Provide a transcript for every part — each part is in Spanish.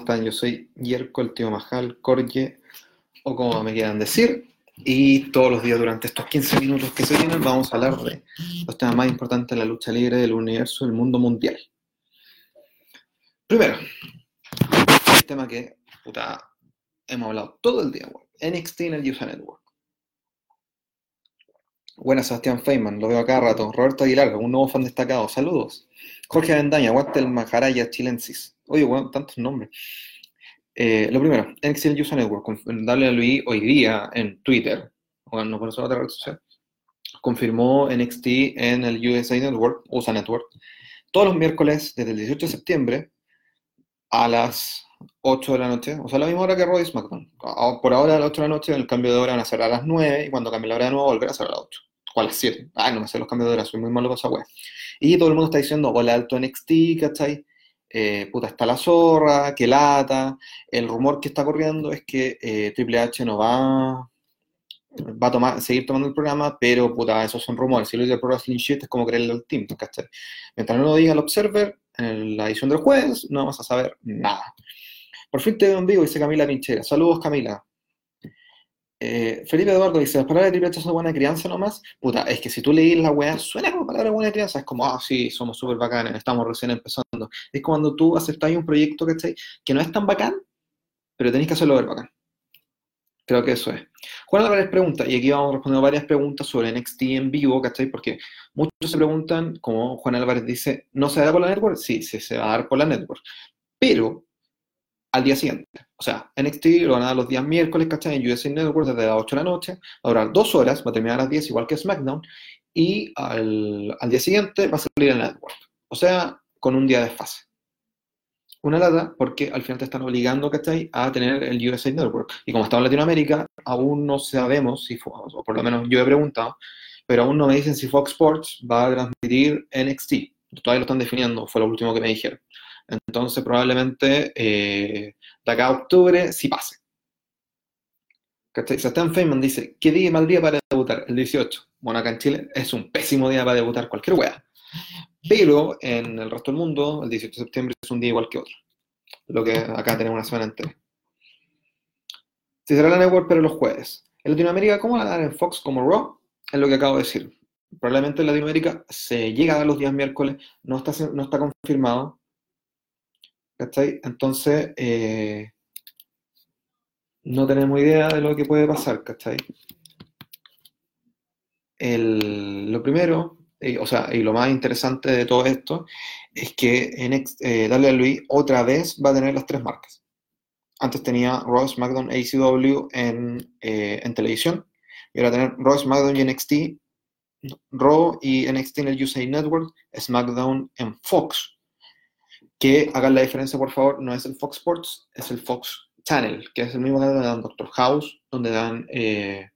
están? Yo soy Yerko, el tío Majal, Corje, o como me quieran decir. Y todos los días durante estos 15 minutos que se vienen vamos a hablar de los temas más importantes de la lucha libre del universo, del mundo mundial. Primero, el tema que puta, hemos hablado todo el día, NXT en el USA Network. Buenas, Sebastián Feynman, lo veo acá rato. Roberto Aguilar, un nuevo fan destacado, saludos. Jorge Avendaña, aguante el Maharaya chilensis. Oye, bueno, tantos nombres. Eh, lo primero, el USA Network, WWE hoy día en Twitter, o no por otra red social, confirmó NXT en el USA Network, USA Network, todos los miércoles desde el 18 de septiembre a las 8 de la noche, o sea, la misma hora que Roy SmackDown. Por ahora a las 8 de la noche, el cambio de hora van a ser a las 9 y cuando cambie la hora de nuevo volver a ser a las 8 o a las 7. Ay, no me sé los cambios de hora, soy muy malo con esa wea. Y todo el mundo está diciendo, hola alto NXT, ¿cachai? Eh, puta, está la zorra, que lata. El rumor que está corriendo es que eh, Triple H no va, va a tomar, seguir tomando el programa, pero puta, esos son rumores. Si lo dice el Pro Wrestling Shit es como creerle al team. Mientras no lo diga el Observer, en la edición del jueves, no vamos a saber nada. Por fin te veo en vivo, dice Camila Pinchera. Saludos, Camila. Eh, Felipe Eduardo dice, ¿las palabras de Triple son buena crianza nomás? Puta, es que si tú leís la weá, suena como palabra de buena crianza, es como, ah, sí, somos súper bacanes, estamos recién empezando. Es cuando tú aceptas un proyecto, ¿cachai? Que no es tan bacán, pero tenés que hacerlo ver bacán. Creo que eso es. Juan Álvarez pregunta, y aquí vamos respondiendo varias preguntas sobre NXT en vivo, ¿cachai? Porque muchos se preguntan, como Juan Álvarez dice, ¿no se dará por la network? Sí, sí, se va a dar por la network. Pero al día siguiente. O sea, NXT lo van a dar los días miércoles, ¿cachai? En USA Network desde las 8 de la noche, va a durar dos horas, va a terminar a las 10 igual que SmackDown, y al, día siguiente va a salir en la Network. O sea, con un día de fase. Una lata porque al final te están obligando, ¿cachai? A tener el USA Network. Y como estamos en Latinoamérica, aún no sabemos si, o por lo menos yo he preguntado, pero aún no me dicen si Fox Sports va a transmitir NXT. Todavía lo están definiendo, fue lo último que me dijeron. Entonces probablemente eh, de acá a octubre sí pase. Sebastián Feynman dice, ¿qué día mal día para debutar? El 18. Bueno, acá en Chile es un pésimo día para debutar cualquier wea. Pero en el resto del mundo, el 18 de septiembre es un día igual que otro. Lo que acá tenemos una semana entera. Si será la network, pero los jueves. En Latinoamérica, ¿cómo van a dar en Fox como Raw? Es lo que acabo de decir. Probablemente en Latinoamérica se llega a dar los días miércoles, no está, no está confirmado, Entonces, eh, no tenemos idea de lo que puede pasar, ¿cachai? lo primero, o sea, y lo más interesante de todo esto, es que en eh, Dale a Luis otra vez va a tener las tres marcas. Antes tenía Raw, SmackDown, ACW en, eh, en televisión, y ahora tener Raw, SmackDown y NXT, Raw y NXT en el USA Network, SmackDown en Fox, que hagan la diferencia, por favor, no es el Fox Sports, es el Fox Channel, que es el mismo canal donde dan Doctor House, donde dan, eh,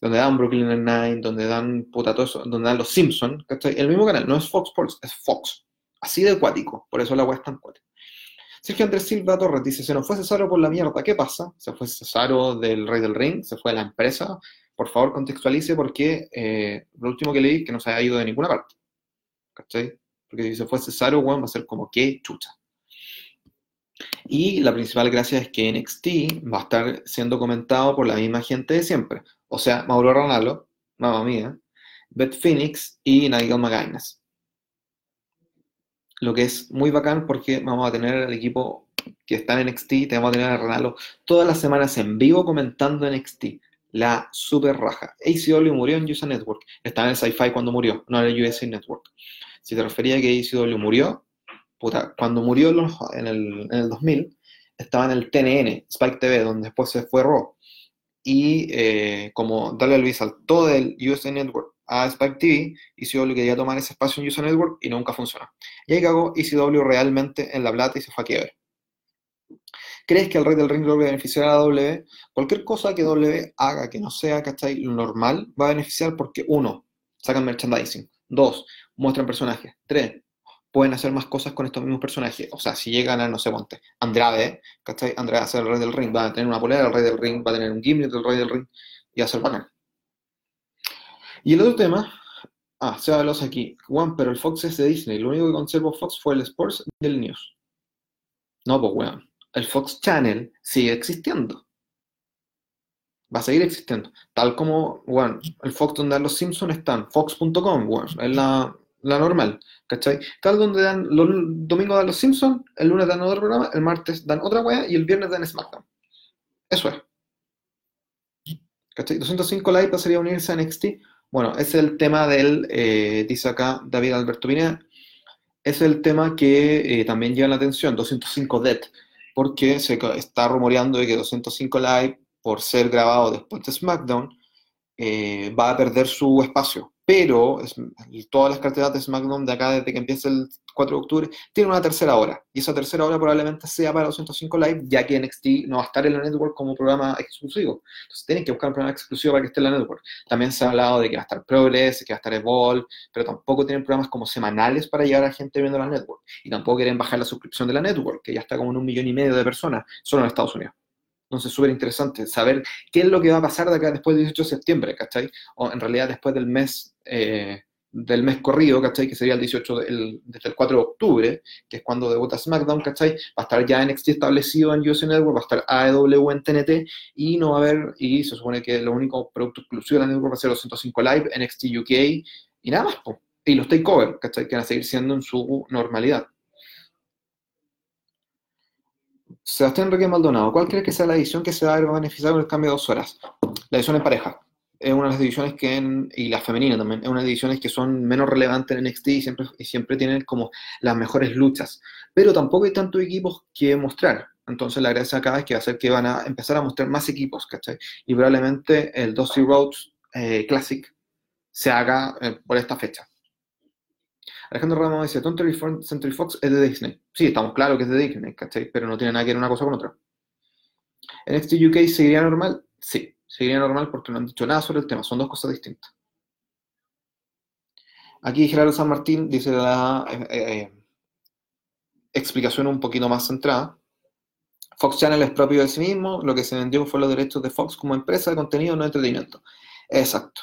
donde dan Brooklyn Nine-Nine, donde dan puta todo eso, donde dan Los Simpsons, El mismo canal, no es Fox Sports, es Fox. Así de acuático, por eso la web es tan acuática. Sergio Andrés Silva Torres dice, se nos fue Cesaro por la mierda, ¿qué pasa? Se fue Cesaro del Rey del Ring, se fue de la empresa. Por favor, contextualice porque eh, lo último que leí que no se ha ido de ninguna parte. ¿Cachai? Porque si se fue Cesaro, bueno, va a ser como que chucha. Y la principal gracia es que NXT va a estar siendo comentado por la misma gente de siempre. O sea, Mauro Ronaldo, mamá mía, Beth Phoenix y Nigel McGuinness. Lo que es muy bacán porque vamos a tener el equipo que está en NXT, te vamos a tener a Ronaldo todas las semanas en vivo comentando NXT. La super raja. ACW murió en USA Network. Estaba en el Sci-Fi cuando murió, no en el USA Network si te refería a que ACW murió, puta, cuando murió en el, 2000, estaba en el TNN, Spike TV, donde después se fue Raw. Y eh, como Dale Luis saltó del USA Network a Spike TV, ECW quería tomar ese espacio en USA Network y nunca funcionó. Y ahí cagó ECW realmente en la plata y se fue a quiebre. ¿Crees que el rey del ring lo va a W? Cualquier cosa que W haga que no sea, ¿cachai? Normal, va a beneficiar porque, uno, sacan merchandising. Dos, muestran personajes. Tres, pueden hacer más cosas con estos mismos personajes. O sea, si llegan a, no sé, monte, Andrade, ¿cachai? Andrade va a ser el rey del ring, va a tener una polera, el rey del ring va a tener un gimmick del rey del ring y va a ser bacán. Y el otro tema, ah, se habla aquí, Juan, pero el Fox es de Disney, lo único que conservó Fox fue el Sports y el News. No, pues weón, el Fox Channel sigue existiendo. Va a seguir existiendo. Tal como, bueno, el Fox donde los Simpsons están, fox.com, bueno, es la, la normal, ¿cachai? Tal donde dan, los domingos dan los Simpsons, el lunes dan otro programa, el martes dan otra wea y el viernes dan SmackDown. Eso es. ¿Cachai? 205 Live pasaría a unirse a NXT. Bueno, es el tema del, eh, dice acá David Alberto Pineda, es el tema que eh, también lleva la atención, 205 Dead, porque se está rumoreando de que 205 Live, por ser grabado después de SmackDown, eh, va a perder su espacio pero todas las carteras de SmackDown de acá desde que empieza el 4 de octubre tienen una tercera hora, y esa tercera hora probablemente sea para 205 Live, ya que NXT no va a estar en la network como programa exclusivo. Entonces tienen que buscar un programa exclusivo para que esté en la network. También se ha hablado de que va a estar Progress, que va a estar Evolve, pero tampoco tienen programas como semanales para llevar a gente viendo la network. Y tampoco quieren bajar la suscripción de la network, que ya está como en un millón y medio de personas solo en Estados Unidos. Entonces, súper interesante saber qué es lo que va a pasar de acá después del 18 de septiembre, ¿cachai? O en realidad después del mes, eh, del mes corrido, ¿cachai? Que sería el 18, desde el 4 de octubre, que es cuando debuta SmackDown, ¿cachai? Va a estar ya NXT establecido en US Network, va a estar AEW en TNT, y no va a haber, y se supone que lo único producto exclusivo de la network va a ser los 105 Live, NXT UK, y nada más, y los takeover, ¿cachai? Que van a seguir siendo en su normalidad. Sebastián Enrique Maldonado, ¿cuál cree que sea la edición que se va a beneficiar con el cambio de dos horas? La edición en pareja. Es una de las ediciones que, en, y la femenina también, es una de las ediciones que son menos relevantes en NXT y siempre, y siempre tienen como las mejores luchas. Pero tampoco hay tantos equipos que mostrar. Entonces la gracia acá es que va a ser que van a empezar a mostrar más equipos, ¿cachai? Y probablemente el Dusty Roads eh, Classic se haga eh, por esta fecha. Alejandro Ramos dice, Tonto Century Fox es de Disney. Sí, estamos claros que es de Disney, ¿cachai? Pero no tiene nada que ver una cosa con otra. ¿NXT UK seguiría normal? Sí, seguiría normal porque no han dicho nada sobre el tema. Son dos cosas distintas. Aquí Gerardo San Martín dice la eh, eh, explicación un poquito más centrada. Fox Channel es propio de sí mismo, lo que se vendió fue los derechos de Fox como empresa de contenido, no de entretenimiento. Exacto.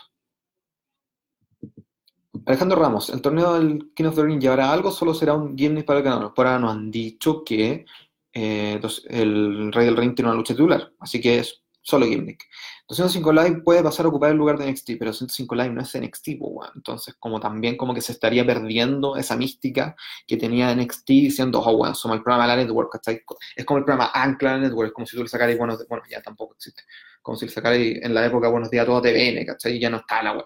Alejandro Ramos, ¿el torneo del King of the Ring llevará algo solo será un gimmick para el ganador? Por ahora nos han dicho que eh, el Rey del Ring tiene una lucha titular, así que es solo gimmick. 205 Live puede pasar a ocupar el lugar de NXT, pero 205 Live no es NXT, entonces como también como que se estaría perdiendo esa mística que tenía NXT diciendo, oh, bueno, somos el programa de la network, Es como el programa Ancla network, como si tú le sacaras buenos, bueno, ya tampoco existe, como si le sacaras en la época Buenos Días a todo TVN, ¿cachai? Y ya no está la web.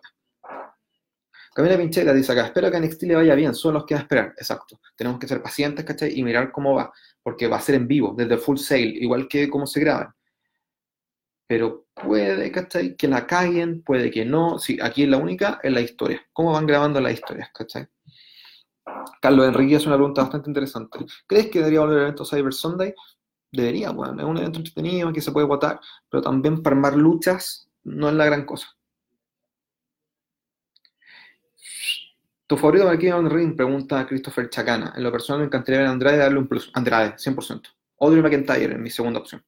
Camila Pinchela dice acá, espero que a NXT le vaya bien, solo nos queda esperar. Exacto. Tenemos que ser pacientes, ¿cachai? Y mirar cómo va, porque va a ser en vivo, desde full sale, igual que cómo se graban. Pero puede, ¿cachai? Que la caguen, puede que no. Sí, aquí es la única, es la historia. ¿Cómo van grabando las historias, ¿cachai? Carlos Enrique hace una pregunta bastante interesante. ¿Crees que debería volver el evento Cyber Sunday? Debería, bueno, es un evento entretenido que se puede votar, pero también para armar luchas no es la gran cosa. ¿Tu favorito para King of Ring? Pregunta Christopher Chacana. En lo personal me encantaría ver a Andrade darle un plus. Andrade, 100%. Audrey McIntyre en mi segunda opción.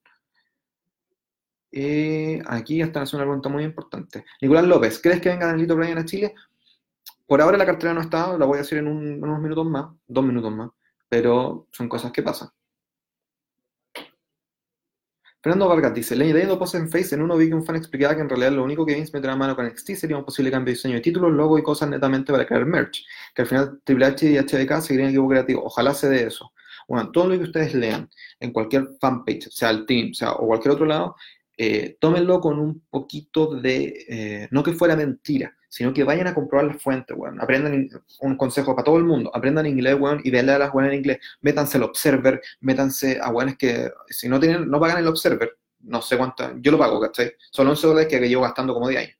Eh, aquí están haciendo una pregunta muy importante. Nicolás López, ¿crees que venga Danilito Bryan a Chile? Por ahora la cartera no está, la voy a hacer en unos minutos más, dos minutos más, pero son cosas que pasan. Fernando Vargas dice, leyendo posts en Face, en uno vi que un fan explicaba que en realidad lo único que Vince meterá mano con NXT sería un posible cambio de diseño de títulos, logo y cosas netamente para crear merch, que al final Triple H y HBK seguirían equipo creativo. Ojalá se dé eso. Bueno, todo lo que ustedes lean en cualquier fanpage, sea el team, sea o cualquier otro lado, eh, tómenlo con un poquito de, eh, no que fuera mentira, sino que vayan a comprobar las fuentes, weón. Aprendan un consejo para todo el mundo, aprendan inglés, weón, y denle a las weones en inglés. Métanse al Observer, métanse a weones que, si no tienen, no pagan el Observer, no sé cuánto, yo lo pago, ¿cachai? Son 11 dólares que llevo gastando como 10 años.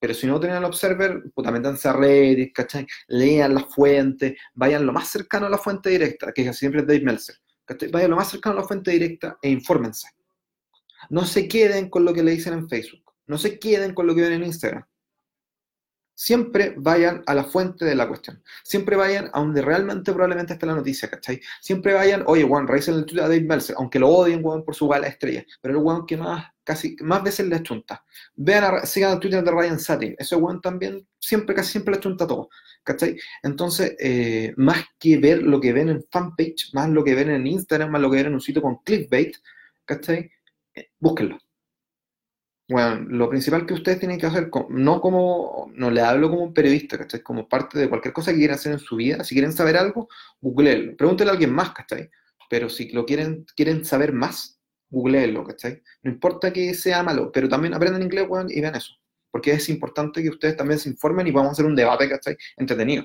Pero si no tienen el Observer, puta, métanse a Reddit, ¿cachai? Lean las fuentes, vayan lo más cercano a la fuente directa, que siempre es Dave Meltzer, ¿cachai? Vayan lo más cercano a la fuente directa e infórmense. No se queden con lo que le dicen en Facebook, no se queden con lo que ven en Instagram siempre vayan a la fuente de la cuestión. Siempre vayan a donde realmente probablemente está la noticia, ¿cachai? Siempre vayan, oye, Juan, revisen el Twitter de Dave Meltzer, aunque lo odien, Juan, por su bala estrella, pero el Juan que más, casi, más veces le achunta. Vean, a, sigan el Twitter de Ryan Satin, ese Juan también siempre, casi siempre le achunta todo, ¿cachai? Entonces, eh, más que ver lo que ven en fanpage, más lo que ven en Instagram, más lo que ven en un sitio con clickbait, ¿cachai? Eh, búsquenlo bueno, lo principal que ustedes tienen que hacer, no como, no le hablo como un periodista, ¿cachai? Como parte de cualquier cosa que quieran hacer en su vida, si quieren saber algo, googleenlo, pregúntenle a alguien más, ¿cachai? Pero si lo quieren, quieren saber más, googleenlo, ¿cachai? No importa que sea malo, pero también aprendan inglés, weón, y vean eso. Porque es importante que ustedes también se informen y a hacer un debate, ¿cachai? Entretenido.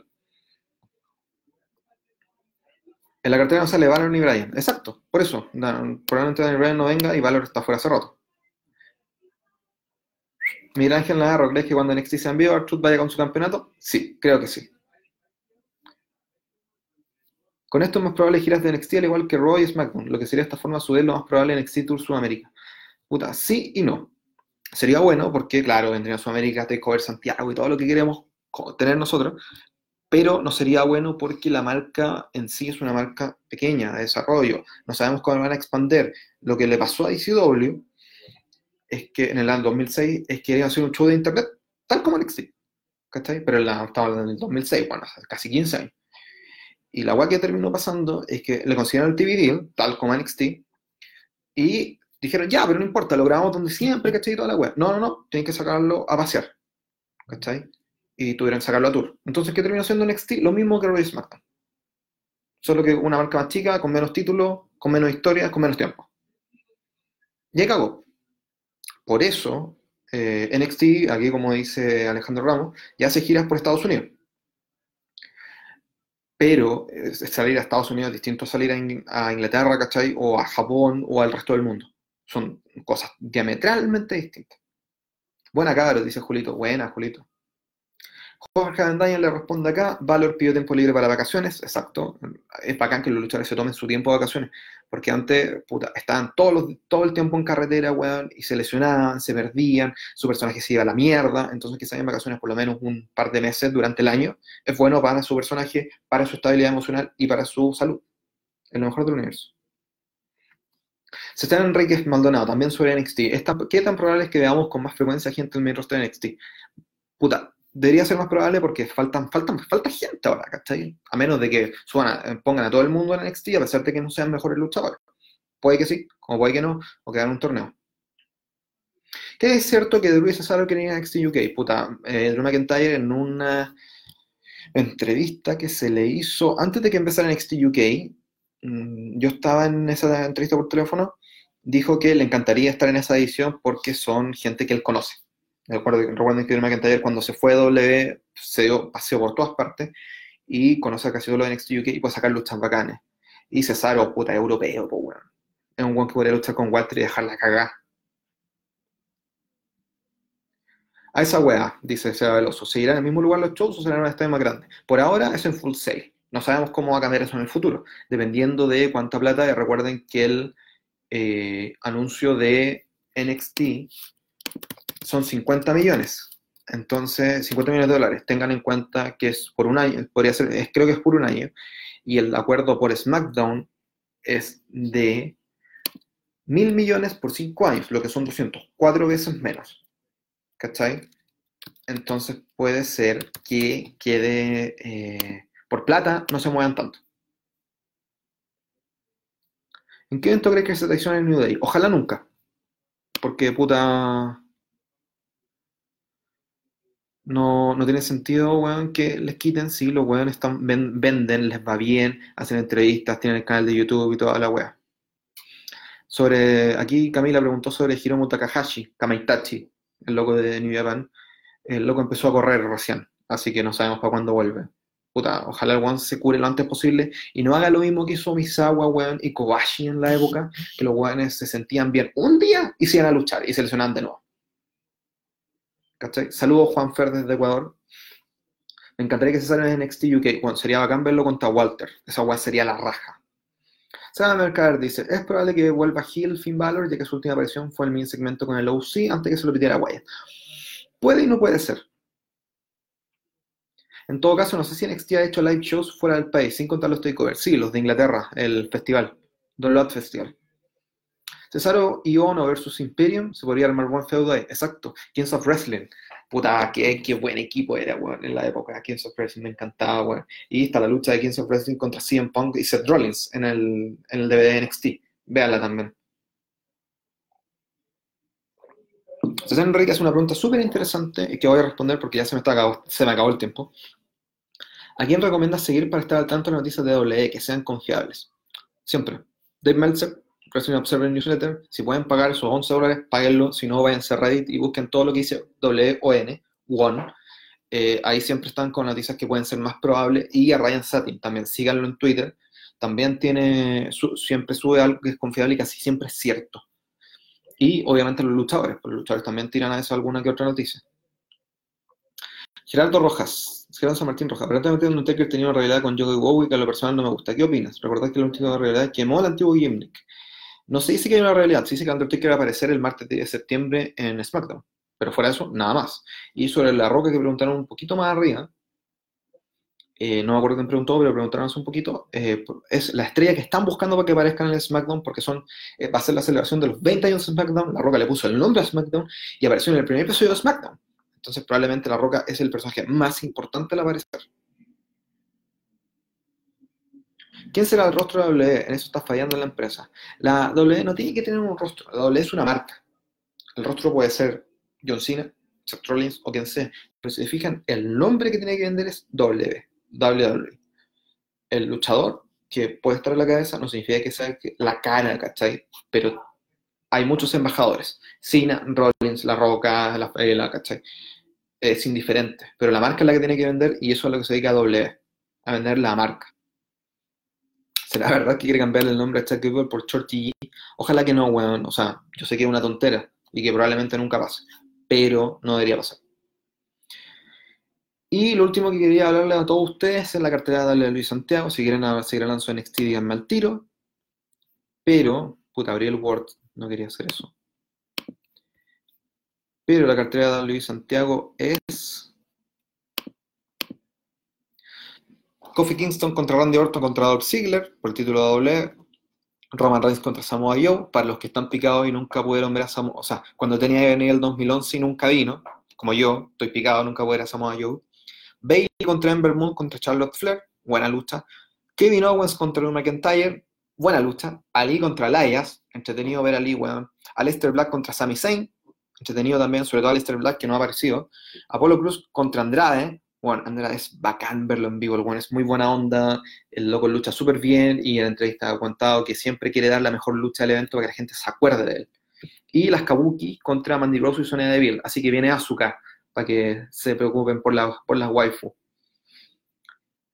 En la cartera no sale Valor ni Brian. Exacto, por eso. probablemente Daniel Bryan no venga y Valor está fuera hace rato. Miguel Ángel Navarro, ¿crees que cuando NXT se envió, Artruth vaya con su campeonato? Sí, creo que sí. Con esto es más probable giras de NXT al igual que Roy y SmackDown, lo que sería esta forma su lo más probable en NXT Tour Sudamérica. Puta, sí y no. Sería bueno porque, claro, vendría Sudamérica, Takeover Santiago y todo lo que queremos tener nosotros, pero no sería bueno porque la marca en sí es una marca pequeña, de desarrollo. No sabemos cómo van a expandir. Lo que le pasó a ICW es que en el año 2006 es que iba hacer un show de internet tal como NXT. ¿Cachai? Pero la, estaba en el 2006, bueno, casi 15 años. Y la guay que terminó pasando es que le consiguieron el TV deal, tal como NXT, y dijeron, ya, pero no importa, lo grabamos donde siempre, ¿cachai? Toda la web. No, no, no, tienen que sacarlo a pasear. ¿Cachai? Y tuvieron que sacarlo a tour. Entonces, ¿qué terminó siendo NXT? Lo mismo que Roy SmackDown. Solo que una marca más chica, con menos títulos, con menos historias, con menos tiempo. Y ahí cagó. Por eso, eh, NXT, aquí como dice Alejandro Ramos, ya hace giras por Estados Unidos. Pero salir a Estados Unidos es distinto a salir a, Inglaterra, ¿cachai? O a Japón o al resto del mundo. Son cosas diametralmente distintas. Buena cabros, dice Julito. Buena, Julito. Jorge Avendaña le responde acá, Valor pidió tiempo libre para vacaciones, exacto. Es bacán que los luchadores se tomen su tiempo de vacaciones, porque antes, puta, estaban todo, todo el tiempo en carretera, weón, y se lesionaban, se perdían, su personaje se iba a la mierda, entonces que en vacaciones por lo menos un par de meses durante el año, es bueno para su personaje, para su estabilidad emocional y para su salud. Es lo mejor del universo. Se está Enrique Maldonado, también sobre NXT. ¿Qué tan probable es que veamos con más frecuencia gente en el medio de NXT? Puta, debería ser más probable porque faltan, faltan, falta gente ahora, ¿cachai? A menos de que pongan a todo el mundo en NXT a pesar de que no sean mejores luchadores. Puede que sí, como puede que no, o que un torneo. Que es cierto que Drew y Cesaro querían a NXT UK. Puta, eh, Drew McIntyre en una entrevista que se le hizo antes de que empezara NXT UK, mm, yo estaba en esa entrevista por teléfono, dijo que le encantaría estar en esa edición porque son gente que él conoce Recuerden, que Drew McIntyre cuando se fue a W se dio paseo por todas partes y conoce casi todo lo de NXT UK y puede sacar luchas bacanes. Y Cesaro, puta, europeo, pues bueno. Es un buen que podría luchar con Walter y dejarla cagar. A esa weá, dice Seba Veloso, ¿se irán en el mismo lugar los shows o serán en un estadio más grande? Por ahora es en full sale. No sabemos cómo va a cambiar eso en el futuro, dependiendo de cuánta plata. recuerden que el eh, anuncio de NXT son 50 millones. Entonces, 50 millones de dólares. Tengan en cuenta que es por un año, podría ser, creo que es por un año. Y el acuerdo por SmackDown es de mil millones por cinco años, lo que son 200, cuatro veces menos. ¿Cachai? Entonces puede ser que quede eh, por plata, no se muevan tanto. ¿En qué evento crees que se traiciona el New Day? Ojalá nunca. Porque puta no, no tiene sentido, weón, que les quiten si los weones están, venden, les va bien, hacen entrevistas, tienen el canal de YouTube y toda la weá. Sobre, aquí Camila preguntó sobre Hiromu Takahashi, Kamaitachi, el loco de New Japan. El loco empezó a correr recién, así que no sabemos para cuándo vuelve. Puta, ojalá el weón se cure lo antes posible y no haga lo mismo que hizo Misawa, weón, y Kobashi en la época, que los weones se sentían bien un día y se iban a luchar y se lesionaban de nuevo. Saludos Juan Fer desde Ecuador. Me encantaría que se salga en NXT UK. Bueno, sería bacán verlo contra Walter. Esa weá sería la raja. Sara Mercader dice, es probable que vuelva Hill Finn Balor, ya que su última aparición fue el mini segmento con el OC antes que se lo pidiera Wyatt. Puede y no puede ser. En todo caso, no sé si NXT ha hecho live shows fuera del país, sin contar los takeovers. Sí, los de Inglaterra, el festival, Don Lot Festival. Cesaro y Ono versus Imperium, se podría armar buen feudo ahí. Exacto. Kings of Wrestling. Puta, qué, qué buen equipo era, weón, en la época. Kings of Wrestling me encantaba, weón. Y está la lucha de Kings of Wrestling contra CM Punk y Seth Rollins en el, en el DVD de NXT. Véanla también. César Enrique hace una pregunta súper interesante y que voy a responder porque ya se me, está se me acabó el tiempo. ¿A quién recomiendas seguir para estar al tanto de las noticias de WE que sean confiables? Siempre. Dave Meltzer, Wrestling Observer Newsletter. Si pueden pagar esos 11 dólares, páguenlo. Si no, vayan a Reddit y busquen todo lo que dice WON, WON. Eh, ahí siempre están con noticias que pueden ser más probables. Y a Ryan Satin también, síganlo en Twitter. También tiene, siempre sube algo que es confiable y casi siempre es cierto. Y obviamente los luchadores, pues los luchadores también tiran a eso alguna que otra noticia. Gerardo Rojas, Gerardo San Martín Rojas, aparentemente Undertaker tenía una realidad con Yogi Wow y que a lo personal no me gusta. ¿Qué opinas? ¿Recordás que la última realidad quemó al antiguo Gimmick? No se dice que hay una realidad, se dice que Undertaker va a aparecer el martes de septiembre en SmackDown. Pero fuera de eso, nada más. Y sobre la roca que preguntaron un poquito más arriba, eh, no me acuerdo quién preguntó, pero preguntaron un poquito, eh, es la estrella que están buscando para que aparezca en el SmackDown, porque son, eh, va a ser la celebración de los 20 años de SmackDown, La Roca le puso el nombre a SmackDown y apareció en el primer episodio de SmackDown. Entonces probablemente La Roca es el personaje más importante al aparecer. ¿Quién será el rostro de W? En eso está fallando la empresa. La W no tiene que tener un rostro, la W es una marca. El rostro puede ser John Cena, Seth Rollins o quien sea. Pero si se fijan, el nombre que tiene que vender es W. WWE. El luchador que puede estar en la cabeza no significa que sea la cara, ¿cachai? Pero hay muchos embajadores. Cena, Rollins, La Roca, La Fela, ¿cachai? Es indiferente. Pero la marca es la que tiene que vender y eso es lo que se dedica a W, a vender la marca. ¿Será verdad que quiere cambiar el nombre a Chuck Gable por Shorty G? Ojalá que no, weón. O sea, yo sé que es una tontera y que probablemente nunca pase. Pero no debería pasar. Y lo último que quería hablarle a todos ustedes es la cartera de Luis Santiago. Si quieren seguir hablando su NXT, díganme al tiro. Pero, puta, abrí el Word, no quería hacer eso. Pero la cartera de Luis Santiago es. Kofi Kingston contra Randy Orton contra Dolph Ziggler por el título de doble. Roman Reigns contra Samoa Joe. Para los que están picados y nunca pudieron ver a Samoa. O sea, cuando tenía que venir el 2011 y nunca vino, como yo, estoy picado, nunca pude ver a Samoa Joe. Bailey contra Ember Moon contra Charlotte Flair, buena lucha. Kevin Owens contra Drew McIntyre, buena lucha. Ali contra Elias, entretenido ver a Ali, weón. Aleister Black contra Sami Zayn, entretenido también, sobre todo Aleister Black, que no ha aparecido. Apolo Cruz contra Andrade, bueno, Andrade es bacán verlo en vivo, el bueno es muy buena onda, el loco lucha súper bien y en la entrevista ha contado que siempre quiere dar la mejor lucha del evento para que la gente se acuerde de él. Y las Kabuki contra Mandy Rose y Sonya Deville, así que viene Asuka para que se preocupen por, por las waifu.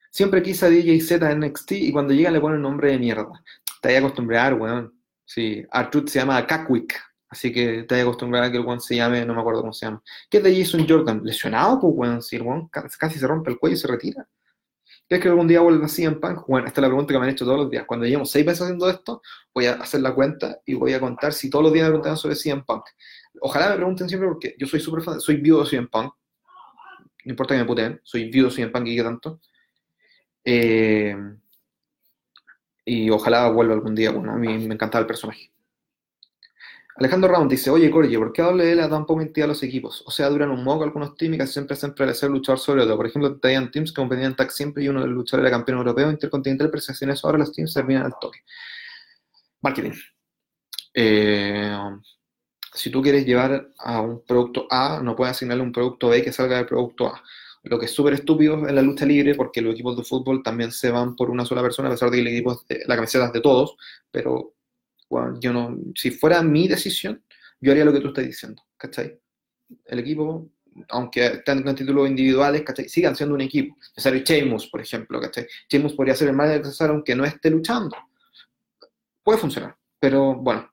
Siempre quise a DJ Z en NXT y cuando llega le ponen nombre de mierda. Te hay que acostumbrar, weón. Sí, Artruth se llama Kakwick, así que te hay que a que el weón se llame, no me acuerdo cómo se llama. ¿Qué es de Jason Jordan? Lesionado, pues, weón. Si el weón casi se rompe el cuello y se retira. ¿Crees que algún día vuelva así en Punk? Bueno, esta es la pregunta que me han hecho todos los días. Cuando llevamos seis meses haciendo esto, voy a hacer la cuenta y voy a contar si todos los días me preguntan sobre CM Punk. Ojalá me pregunten siempre porque yo soy súper fan, soy viudo de CM Punk. No importa que me puteen, soy viudo de CM Punk y que tanto. Eh, y ojalá vuelva algún día, bueno, a mí me encantaba el personaje. Alejandro Round dice, oye Corey, ¿por qué WL da tan poca a los equipos? O sea, duran un moco algunos teams casi siempre hacen prevalecer luchador sobre todo. Por ejemplo, tenían teams que competían tag siempre y uno de los luchadores era campeón europeo intercontinental, pero si hacen eso ahora los teams terminan al toque. Marketing. Eh, si tú quieres llevar a un producto A, no puedes asignarle un producto B que salga del producto A. Lo que es súper estúpido en la lucha libre, porque los equipos de fútbol también se van por una sola persona, a pesar de que el equipo, la camiseta es de todos, pero bueno, yo no, si fuera mi decisión, yo haría lo que tú estás diciendo, ¿cachai? El equipo, aunque tengan títulos individuales, ¿cachai? Sigan siendo un equipo. Necesario Sheamus, por ejemplo, ¿cachai? Sheamus podría ser el más necesario aunque no esté luchando. Puede funcionar, pero bueno,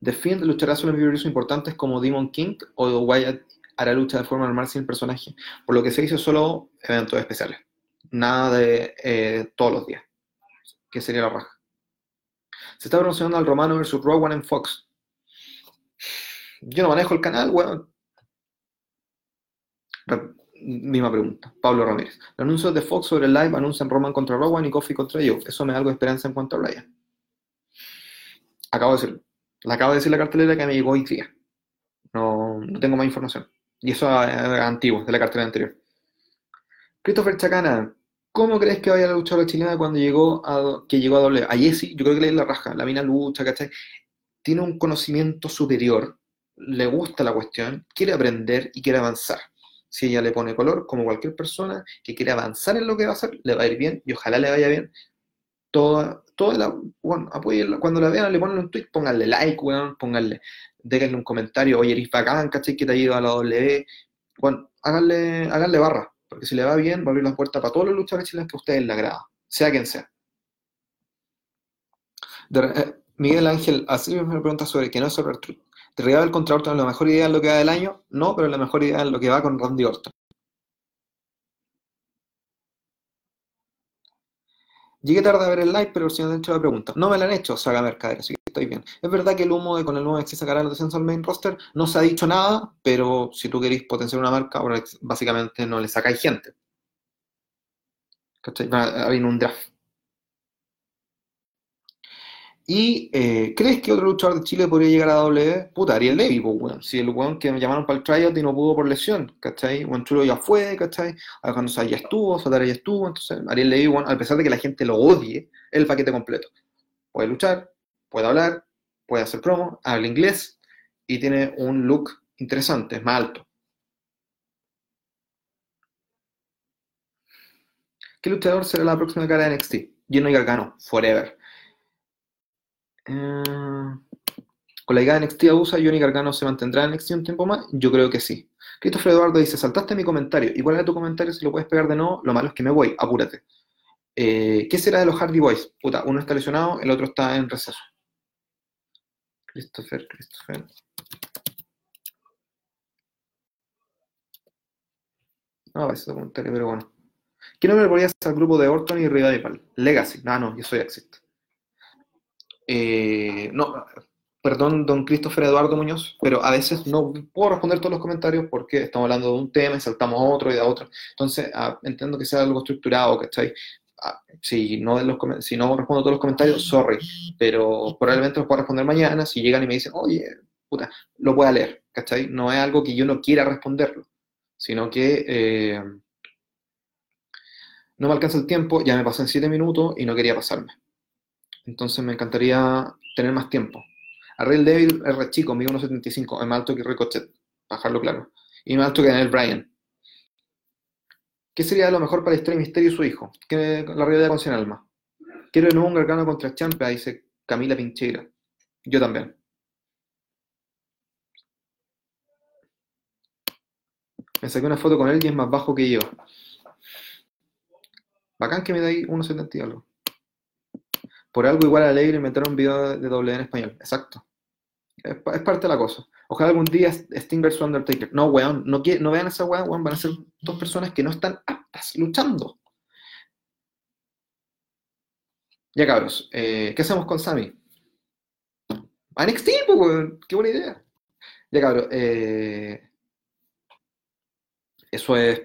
The Fiend luchará solo en viewers importantes como Demon King o Wyatt hará lucha de forma normal sin el personaje, por lo que se hizo solo eventos especiales, nada de eh, todos los días, que sería la raja. Se está promocionando al Romano versus Rowan en Fox. Yo no manejo el canal, weón. Misma pregunta. Pablo Ramírez. Los anuncios de Fox sobre el live anuncian Roman contra Rowan y Kofi contra Joe. Eso me da algo de esperanza en cuanto a Ryan. Acabo de decirlo. Le acabo de decir la cartelera que me llegó hoy día. No, no tengo más información. Y eso es antiguo, de la cartelera anterior. Christopher Chacana. ¿Cómo crees que vaya la luchadora chilena cuando llegó a, que llegó a doble? A Jessie, yo creo que le la raja. La mina lucha, ¿cachai? Tiene un conocimiento superior. Le gusta la cuestión. Quiere aprender y quiere avanzar si ella le pone color, como cualquier persona que quiere avanzar en lo que va a hacer, le va a ir bien y ojalá le vaya bien. Toda, toda la, bueno, cuando la vean, le ponen un tweet, pónganle like, weón, pónganle, déjenle un comentario, oye, eres bacán, ¿cachai? Que te ha ido a la W. Bueno, háganle, háganle barra, porque si le va bien, va a abrir las puertas para todos los luchadores chilenos que a ustedes les agrada, sea quien sea. Eh, Miguel Ángel, así me pregunta sobre que no es sobre Truth. ¿Derribar contra Orton la mejor idea en lo que va del año? No, pero la mejor idea en lo que va con Randy Orton. Llegué tarde a ver el live, pero si no han hecho la pregunta. No me la han hecho, Saga Mercader, así estoy bien. Es verdad que el humo de con el nuevo NXT sacará el descenso al main roster, no se ha dicho nada, pero si tú queréis potenciar una marca, básicamente no le sacáis gente. ¿Cachai? Va a un draft. ¿Y eh, crees que otro luchador de Chile podría llegar a W? Puta, Ariel Levy, pues, weón. Si el weón que me llamaron para el tryout y no pudo por lesión, ¿cachai? Juan Chulo ya fue, ¿cachai? Cuando ya estuvo, Satara ya estuvo, entonces Ariel Levy, a pesar de que la gente lo odie, es el paquete completo. Puede luchar, puede hablar, puede hacer promo, habla inglés y tiene un look interesante, es más alto. ¿Qué luchador será la próxima cara de NXT? Gino Gargano, forever. Eh, con la llegada de NXT a USA, Johnny Gargano se mantendrá en NXT un tiempo más. Yo creo que sí. Christopher Eduardo dice: Saltaste mi comentario. ¿Y cuál era tu comentario? Si lo puedes pegar de nuevo, lo malo es que me voy. Apúrate. Eh, ¿Qué será de los Hardy Boys? Puta, uno está lesionado, el otro está en receso. Christopher, Christopher. No, ese comentario, pero bueno. ¿Qué nombre ponías al grupo de Orton y Revival? Legacy. No, no, yo soy Exit. Eh, no, perdón, don Christopher Eduardo Muñoz, pero a veces no puedo responder todos los comentarios porque estamos hablando de un tema y saltamos a otro y a otro. Entonces, ah, entiendo que sea algo estructurado, ¿cachai? Ah, si, no los, si no respondo todos los comentarios, sorry, pero probablemente los pueda responder mañana si llegan y me dicen, oye, puta, lo voy a leer, ¿cachai? No es algo que yo no quiera responderlo, sino que eh, no me alcanza el tiempo, ya me pasé en siete minutos y no quería pasarme. Entonces me encantaría tener más tiempo. Real Devil es re chico, mide 1.75, es más alto que Ricochet, para dejarlo claro. Y más alto que Daniel Bryan. ¿Qué sería lo mejor para Historia Misterio y su hijo? ¿Qué, la realidad con Cien Alma. Quiero de nuevo un Gargano contra Champa, dice Camila Pincheira. Yo también. Me saqué una foto con él y es más bajo que yo. Bacán que me da ahí 1.70 y algo. Por algo igual Alegre inventaron un video de doble en español. Exacto. Es, parte de la cosa. Ojalá algún día Sting vs Undertaker. No, weón, no, no vean esa weón, weón, van a ser dos personas que no están aptas luchando. Ya cabros, eh, ¿qué hacemos con Sammy? A pues, weón, qué buena idea. Ya cabros, eh, eso es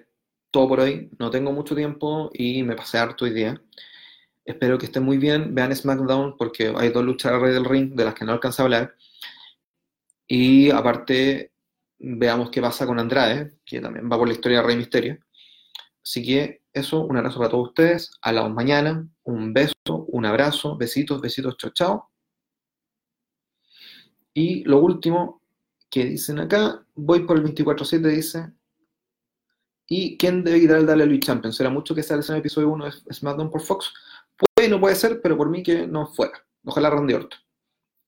todo por hoy. No tengo mucho tiempo y me pasé harto hoy día. Espero que estén muy bien. Vean SmackDown porque hay dos luchas alrededor del ring de las que no alcanza a hablar. Y aparte, veamos qué pasa con Andrade, que también va por la historia de Rey Misterio. Así que eso, un abrazo para todos ustedes. Hablamos mañana. Un beso, un abrazo, besitos, besitos, chao, chao. Y lo último que dicen acá, voy por el 24-7, dice. ¿Y quién debe quitar el Dale Champion? ¿Será mucho que sale en el episodio 1 de SmackDown por Fox? Puede no puede ser, pero por mí que no fuera. Ojalá Randy Orton.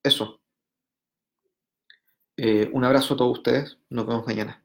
Eso. Eh, un abrazo a todos ustedes. Nos vemos mañana.